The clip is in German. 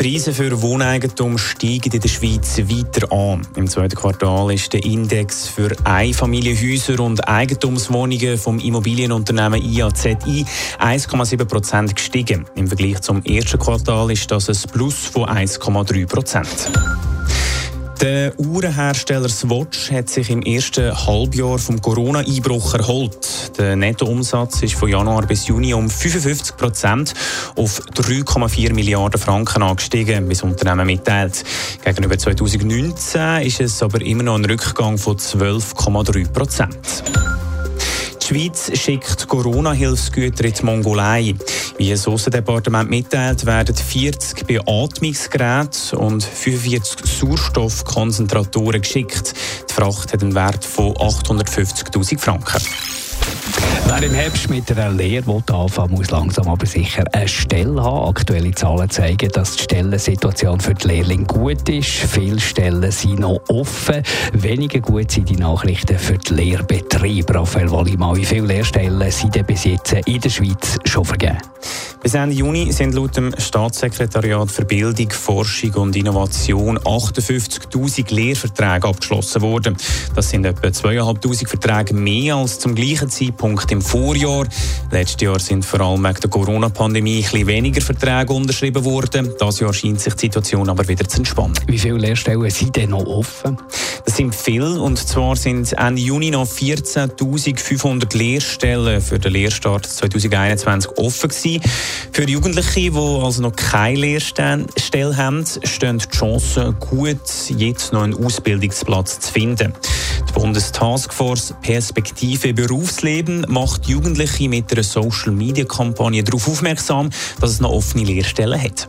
Die Preise für Wohneigentum steigen in der Schweiz weiter an. Im zweiten Quartal ist der Index für Einfamilienhäuser und Eigentumswohnungen vom Immobilienunternehmen IAZI 1,7 Prozent gestiegen. Im Vergleich zum ersten Quartal ist das ein Plus von 1,3 Prozent. Der Uhrenhersteller Swatch hat sich im ersten Halbjahr vom Corona-Einbruch erholt. Der Nettoumsatz ist von Januar bis Juni um 55 Prozent auf 3,4 Milliarden Franken angestiegen, wie das Unternehmen mitteilt. Gegenüber 2019 ist es aber immer noch ein Rückgang von 12,3 Prozent. Die Schweiz schickt Corona-Hilfsgüter in die Mongolei. Wie das Aussendepartement mitteilt, werden 40 Beatmungsgeräte und 45 Sauerstoffkonzentratoren geschickt. Die Fracht hat einen Wert von 850.000 Franken. Wer im Herbst mit einer Lehre anfangen muss langsam aber sicher eine Stelle haben. Aktuelle Zahlen zeigen, dass die Stellensituation für die Lehrlinge gut ist. Viele Stellen sind noch offen. Weniger gut sind die Nachrichten für die Lehrbetriebe. Raphael Wallimann, wie viele Lehrstellen sind denn bis jetzt in der Schweiz schon vergeben? Bis Ende Juni sind laut dem Staatssekretariat für Bildung, Forschung und Innovation 58.000 Lehrverträge abgeschlossen worden. Das sind etwa 2'500 Verträge mehr als zum gleichen Zeitpunkt im Vorjahr. Letztes Jahr sind vor allem wegen der Corona-Pandemie ein weniger Verträge unterschrieben worden. Das Jahr scheint sich die Situation aber wieder zu entspannen. Wie viele Lehrstellen sind denn noch offen? Das sind viele und zwar sind Ende Juni noch 14.500 Lehrstellen für den Lehrstart 2021 offen gewesen. Für Jugendliche, die also noch keine Lehrstelle haben, stehen die Chancen gut, jetzt noch einen Ausbildungsplatz zu finden. Die Bundestaskforce Perspektive Berufsleben macht Jugendliche mit einer Social-Media-Kampagne darauf aufmerksam, dass es noch offene Lehrstellen hat.